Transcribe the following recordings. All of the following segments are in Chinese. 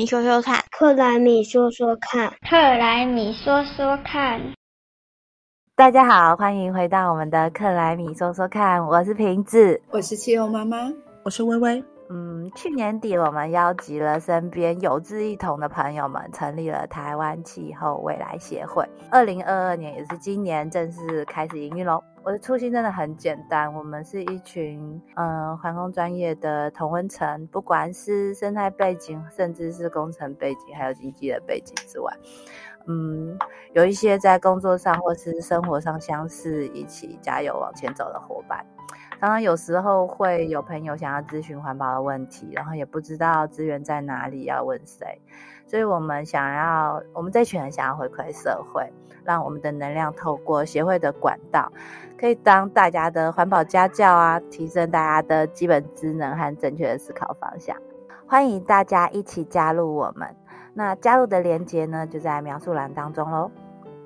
米说说看，克莱米说说看，克莱米说说看。大家好，欢迎回到我们的克莱米说说看，我是瓶子，我是气候妈妈，我是微微。去年底我们邀集了身边有志一同的朋友们，成立了台湾气候未来协会。二零二二年也是今年正式开始营运喽。我的初心真的很简单，我们是一群嗯航空专业的同温层，不管是生态背景，甚至是工程背景，还有经济的背景之外，嗯，有一些在工作上或是生活上相似，一起加油往前走的伙伴。常常有时候会有朋友想要咨询环保的问题，然后也不知道资源在哪里，要问谁，所以我们想要，我们这群人想要回馈社会，让我们的能量透过协会的管道，可以当大家的环保家教啊，提升大家的基本职能和正确的思考方向。欢迎大家一起加入我们，那加入的链接呢就在描述栏当中喽。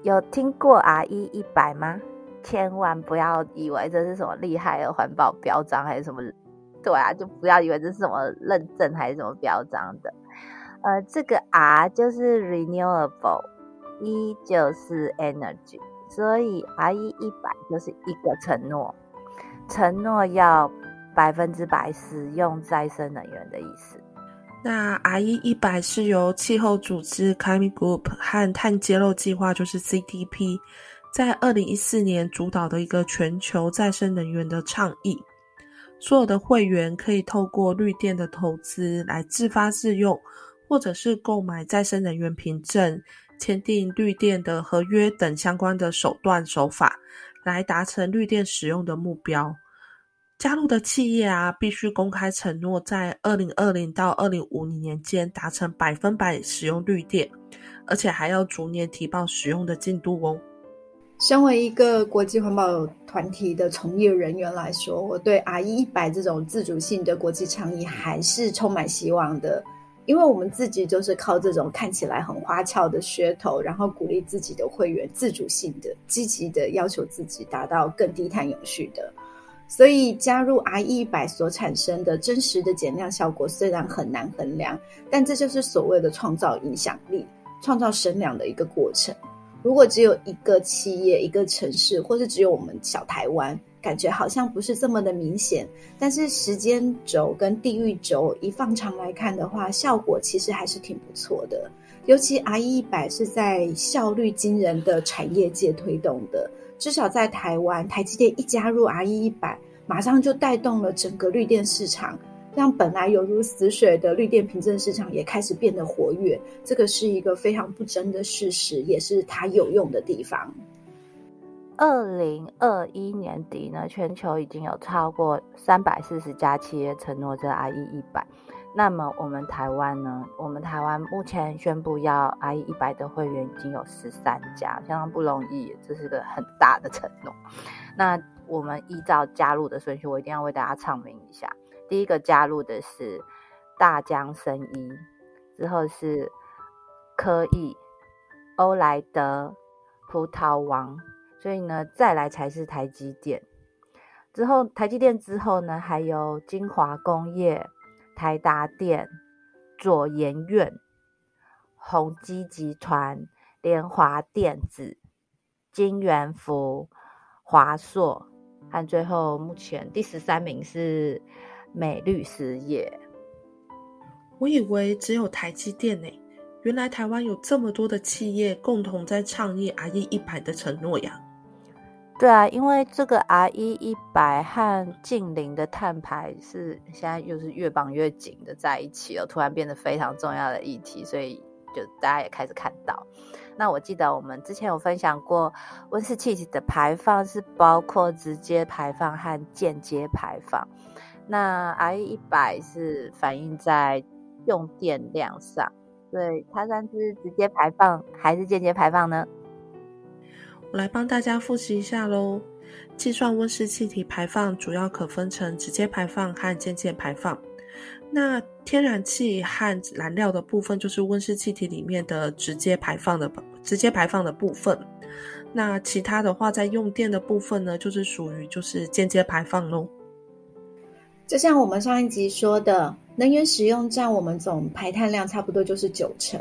有听过 R 一一百吗？千万不要以为这是什么厉害的环保标章，还是什么？对啊，就不要以为这是什么认证还是什么标章的。呃，这个 R 就是 renewable，E 就是 energy，所以 R 一一百就是一个承诺，承诺要百分之百使用再生能源的意思。那 R 一一百是由气候组织 Climate Group 和碳揭露计划，就是 CDP。在二零一四年主导的一个全球再生能源的倡议，所有的会员可以透过绿电的投资来自发自用，或者是购买再生能源凭证、签订绿电的合约等相关的手段手法，来达成绿电使用的目标。加入的企业啊，必须公开承诺在二零二零到二零五零年间达成百分百使用绿电，而且还要逐年提报使用的进度哦。身为一个国际环保团体的从业人员来说，我对 R 一一百这种自主性的国际倡议还是充满希望的，因为我们自己就是靠这种看起来很花俏的噱头，然后鼓励自己的会员自主性的、积极的要求自己达到更低碳永续的。所以加入 R 一百所产生的真实的减量效果虽然很难衡量，但这就是所谓的创造影响力、创造声量的一个过程。如果只有一个企业、一个城市，或是只有我们小台湾，感觉好像不是这么的明显。但是时间轴跟地域轴一放长来看的话，效果其实还是挺不错的。尤其 R 一百是在效率惊人的产业界推动的，至少在台湾，台积电一加入 R 一百，马上就带动了整个绿电市场。让本来犹如死水的绿电凭证市场也开始变得活跃，这个是一个非常不争的事实，也是它有用的地方。二零二一年底呢，全球已经有超过三百四十家企业承诺这 I E 一百。那么我们台湾呢？我们台湾目前宣布要 I E 一百的会员已经有十三家，相当不容易，这是个很大的承诺。那我们依照加入的顺序，我一定要为大家唱名一下。第一个加入的是大江生医，之后是科艺、欧莱德、葡萄王，所以呢，再来才是台积电。之后台积电之后呢，还有金华工业、台达电、左研院、宏基集团、联华电子、金元福、华硕，和最后目前第十三名是。美律师业，我以为只有台积电呢，原来台湾有这么多的企业共同在倡议 R E 一百的承诺呀。对啊，因为这个 R E 一百和近邻的碳排是现在又是越绑越紧的在一起了，突然变得非常重要的议题，所以就大家也开始看到。那我记得我们之前有分享过，温室气体的排放是包括直接排放和间接排放。那 I 一百是反映在用电量上，对，它算是直接排放还是间接排放呢？我来帮大家复习一下喽。计算温室气体排放主要可分成直接排放和间接排放。那天然气和燃料的部分就是温室气体里面的直接排放的直接排放的部分。那其他的话，在用电的部分呢，就是属于就是间接排放喽。就像我们上一集说的，能源使用占我们总排碳量差不多就是九成。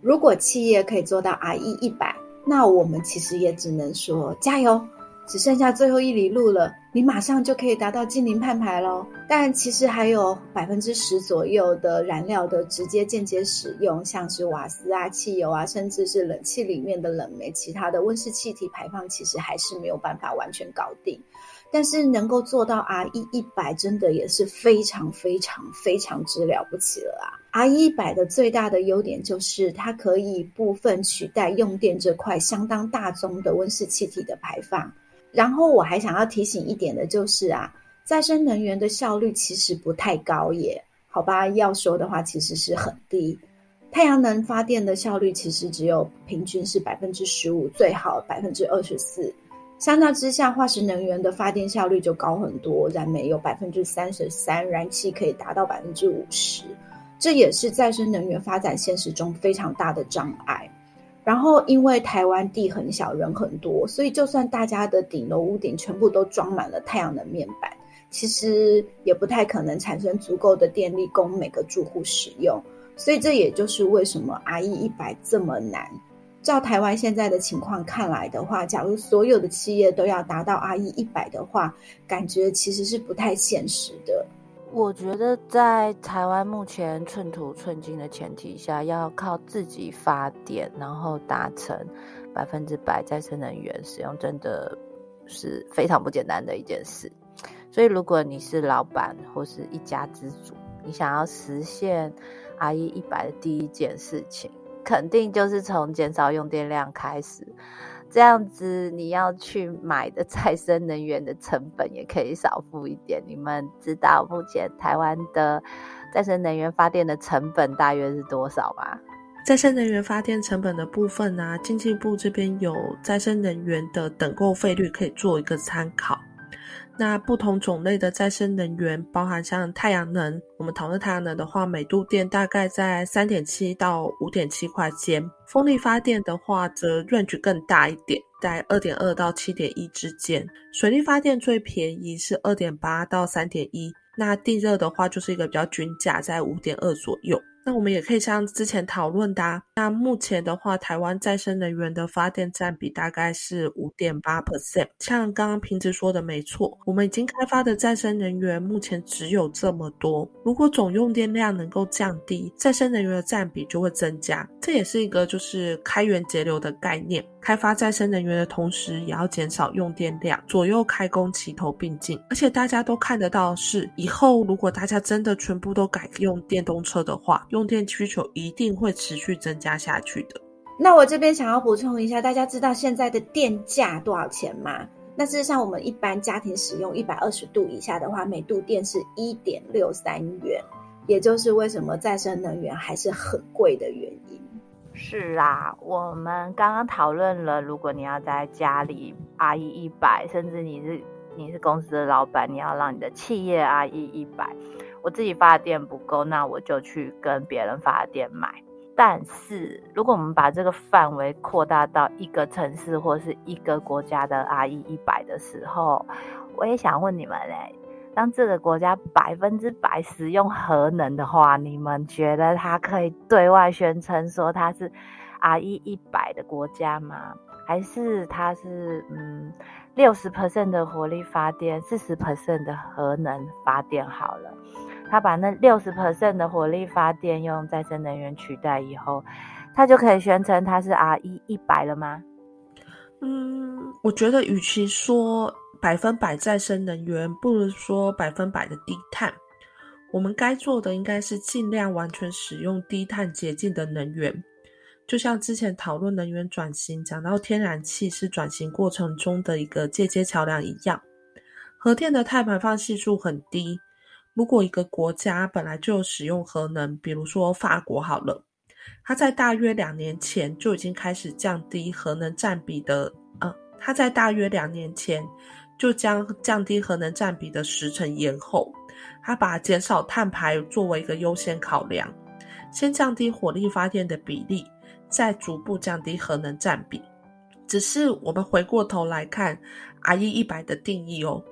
如果企业可以做到 RE 一百，那我们其实也只能说加油。只剩下最后一里路了，你马上就可以达到近零碳排喽。但其实还有百分之十左右的燃料的直接、间接使用，像是瓦斯啊、汽油啊，甚至是冷气里面的冷媒，其他的温室气体排放，其实还是没有办法完全搞定。但是能够做到 RE 一百，真的也是非常非常非常之了不起了啊！RE 一百的最大的优点就是它可以部分取代用电这块相当大宗的温室气体的排放。然后我还想要提醒一点的就是啊，再生能源的效率其实不太高耶，好吧？要说的话，其实是很低。太阳能发电的效率其实只有平均是百分之十五，最好百分之二十四。相较之下，化石能源的发电效率就高很多，燃煤有百分之三十三，燃气可以达到百分之五十，这也是再生能源发展现实中非常大的障碍。然后，因为台湾地很小，人很多，所以就算大家的顶楼屋顶全部都装满了太阳能面板，其实也不太可能产生足够的电力供每个住户使用。所以这也就是为什么 RE 一百这么难。照台湾现在的情况看来的话，假如所有的企业都要达到 RE 一百的话，感觉其实是不太现实的。我觉得在台湾目前寸土寸金的前提下，要靠自己发电，然后达成百分之百再生能源使用，真的是非常不简单的一件事。所以，如果你是老板或是一家之主，你想要实现 RE 一百的第一件事情。肯定就是从减少用电量开始，这样子你要去买的再生能源的成本也可以少付一点。你们知道目前台湾的再生能源发电的成本大约是多少吗？再生能源发电成本的部分呢，经济部这边有再生能源的等购费率可以做一个参考。那不同种类的再生能源，包含像太阳能，我们讨论太阳能的话，每度电大概在三点七到五点七块间；风力发电的话，则 range 更大一点，在二点二到七点一之间；水力发电最便宜是二点八到三点一，那地热的话就是一个比较均价，在五点二左右。那我们也可以像之前讨论的，那目前的话，台湾再生能源的发电占比大概是五点八 percent。像刚刚平子说的没错，我们已经开发的再生能源目前只有这么多。如果总用电量能够降低，再生能源的占比就会增加。这也是一个就是开源节流的概念。开发再生能源的同时，也要减少用电量，左右开工齐头并进。而且大家都看得到，是以后如果大家真的全部都改用电动车的话，用电需求一定会持续增加下去的。那我这边想要补充一下，大家知道现在的电价多少钱吗？那事实上，我们一般家庭使用一百二十度以下的话，每度电是一点六三元，也就是为什么再生能源还是很贵的原因。是啊，我们刚刚讨论了，如果你要在家里 RE 一百，甚至你是你是公司的老板，你要让你的企业 RE 一百，我自己发电不够，那我就去跟别人发电买。但是如果我们把这个范围扩大到一个城市或是一个国家的 RE 一百的时候，我也想问你们嘞。当这个国家百分之百使用核能的话，你们觉得它可以对外宣称说它是 RE 一百的国家吗？还是它是嗯六十 percent 的火力发电，四十 percent 的核能发电好了？他把那六十 percent 的火力发电用再生能源取代以后，他就可以宣称它是 R 一一百了吗？嗯，我觉得与其说。百分百再生能源，不如说百分百的低碳。我们该做的应该是尽量完全使用低碳洁净的能源。就像之前讨论能源转型，讲到天然气是转型过程中的一个间接桥梁一样。核电的碳排放系数很低。如果一个国家本来就使用核能，比如说法国好了，它在大约两年前就已经开始降低核能占比的。呃，它在大约两年前。就将降低核能占比的时程延后，它把减少碳排作为一个优先考量，先降低火力发电的比例，再逐步降低核能占比。只是我们回过头来看 RE 一百的定义哦，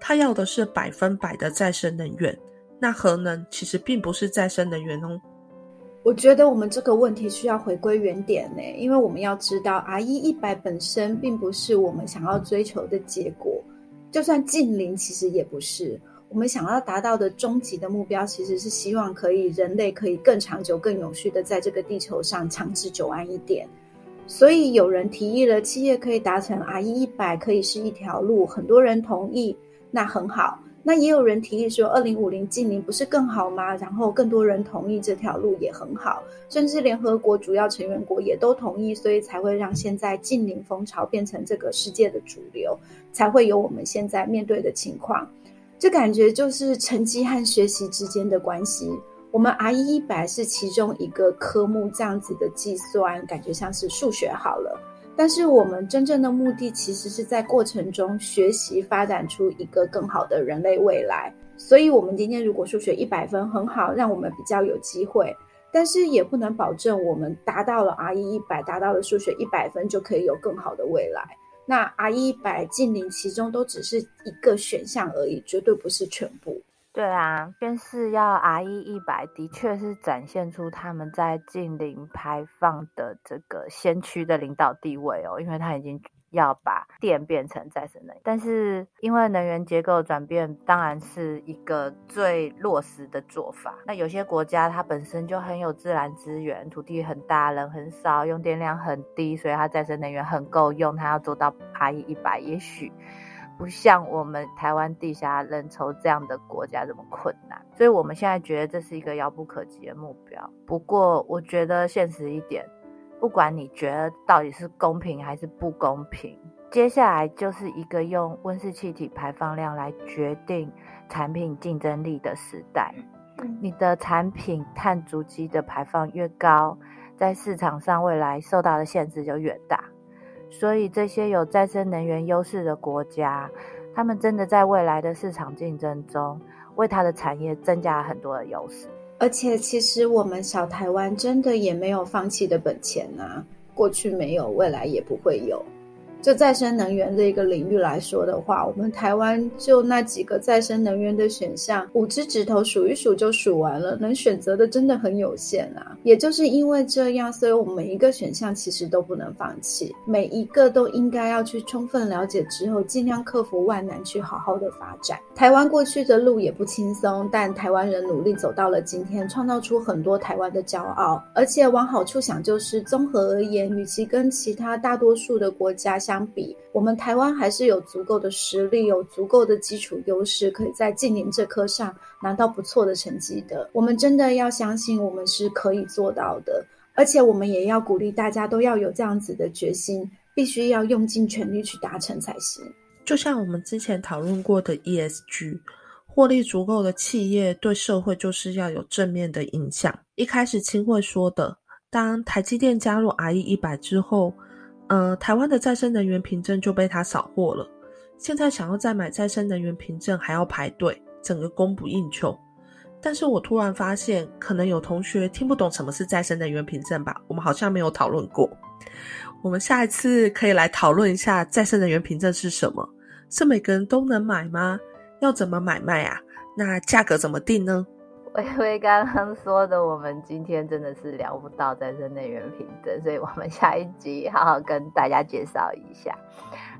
它要的是百分百的再生能源，那核能其实并不是再生能源哦。我觉得我们这个问题需要回归原点呢，因为我们要知道，R E 一百本身并不是我们想要追求的结果，就算近零，其实也不是。我们想要达到的终极的目标，其实是希望可以人类可以更长久、更永续的在这个地球上长治久安一点。所以有人提议了，企业可以达成 R E 一百，可以是一条路，很多人同意，那很好。那也有人提议说，二零五零近零不是更好吗？然后更多人同意这条路也很好，甚至联合国主要成员国也都同意，所以才会让现在近零风潮变成这个世界的主流，才会有我们现在面对的情况。这感觉就是成绩和学习之间的关系。我们 R 一一百是其中一个科目，这样子的计算感觉像是数学好了。但是我们真正的目的，其实是在过程中学习，发展出一个更好的人类未来。所以，我们今天如果数学一百分很好，让我们比较有机会，但是也不能保证我们达到了 R 一一百，达到了数学一百分就可以有更好的未来。那 R 一百近零，其中都只是一个选项而已，绝对不是全部。对啊，宣誓要 R 一一百，的确是展现出他们在近零排放的这个先驱的领导地位哦，因为他已经要把电变成再生能源。但是因为能源结构转变，当然是一个最落实的做法。那有些国家它本身就很有自然资源，土地很大，人很少，用电量很低，所以它再生能源很够用。它要做到 R 一一百，也许。不像我们台湾地下人稠这样的国家这么困难，所以我们现在觉得这是一个遥不可及的目标。不过，我觉得现实一点，不管你觉得到底是公平还是不公平，接下来就是一个用温室气体排放量来决定产品竞争力的时代。你的产品碳足迹的排放越高，在市场上未来受到的限制就越大。所以，这些有再生能源优势的国家，他们真的在未来的市场竞争中，为他的产业增加了很多的优势。而且，其实我们小台湾真的也没有放弃的本钱啊，过去没有，未来也不会有。就再生能源这一个领域来说的话，我们台湾就那几个再生能源的选项，五只指头数一数就数完了，能选择的真的很有限啊。也就是因为这样，所以我们每一个选项其实都不能放弃，每一个都应该要去充分了解之后，尽量克服万难，去好好的发展。台湾过去的路也不轻松，但台湾人努力走到了今天，创造出很多台湾的骄傲。而且往好处想，就是综合而言，与其跟其他大多数的国家相，比，我们台湾还是有足够的实力，有足够的基础优势，可以在近邻这科上拿到不错的成绩的。我们真的要相信，我们是可以做到的，而且我们也要鼓励大家都要有这样子的决心，必须要用尽全力去达成才行。就像我们之前讨论过的 ESG，获利足够的企业对社会就是要有正面的影响。一开始清慧说的，当台积电加入 RE 一百之后。呃，台湾的再生能源凭证就被他扫货了。现在想要再买再生能源凭证还要排队，整个供不应求。但是我突然发现，可能有同学听不懂什么是再生能源凭证吧？我们好像没有讨论过。我们下一次可以来讨论一下再生能源凭证是什么？是每个人都能买吗？要怎么买卖啊？那价格怎么定呢？微微刚刚说的，我们今天真的是聊不到再生能源凭证，所以我们下一集好好跟大家介绍一下。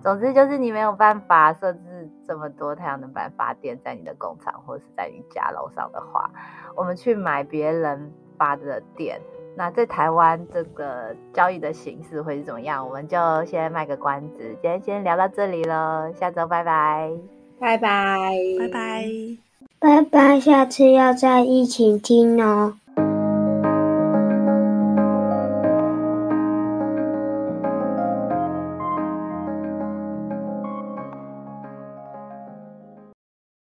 总之就是你没有办法设置这么多太阳能板发电在你的工厂或是在你家楼上的话，我们去买别人发的电。那在台湾这个交易的形式会是怎么样？我们就先卖个关子，今天先聊到这里了，下周拜拜，拜拜，拜拜。拜拜，下次要在一起听哦。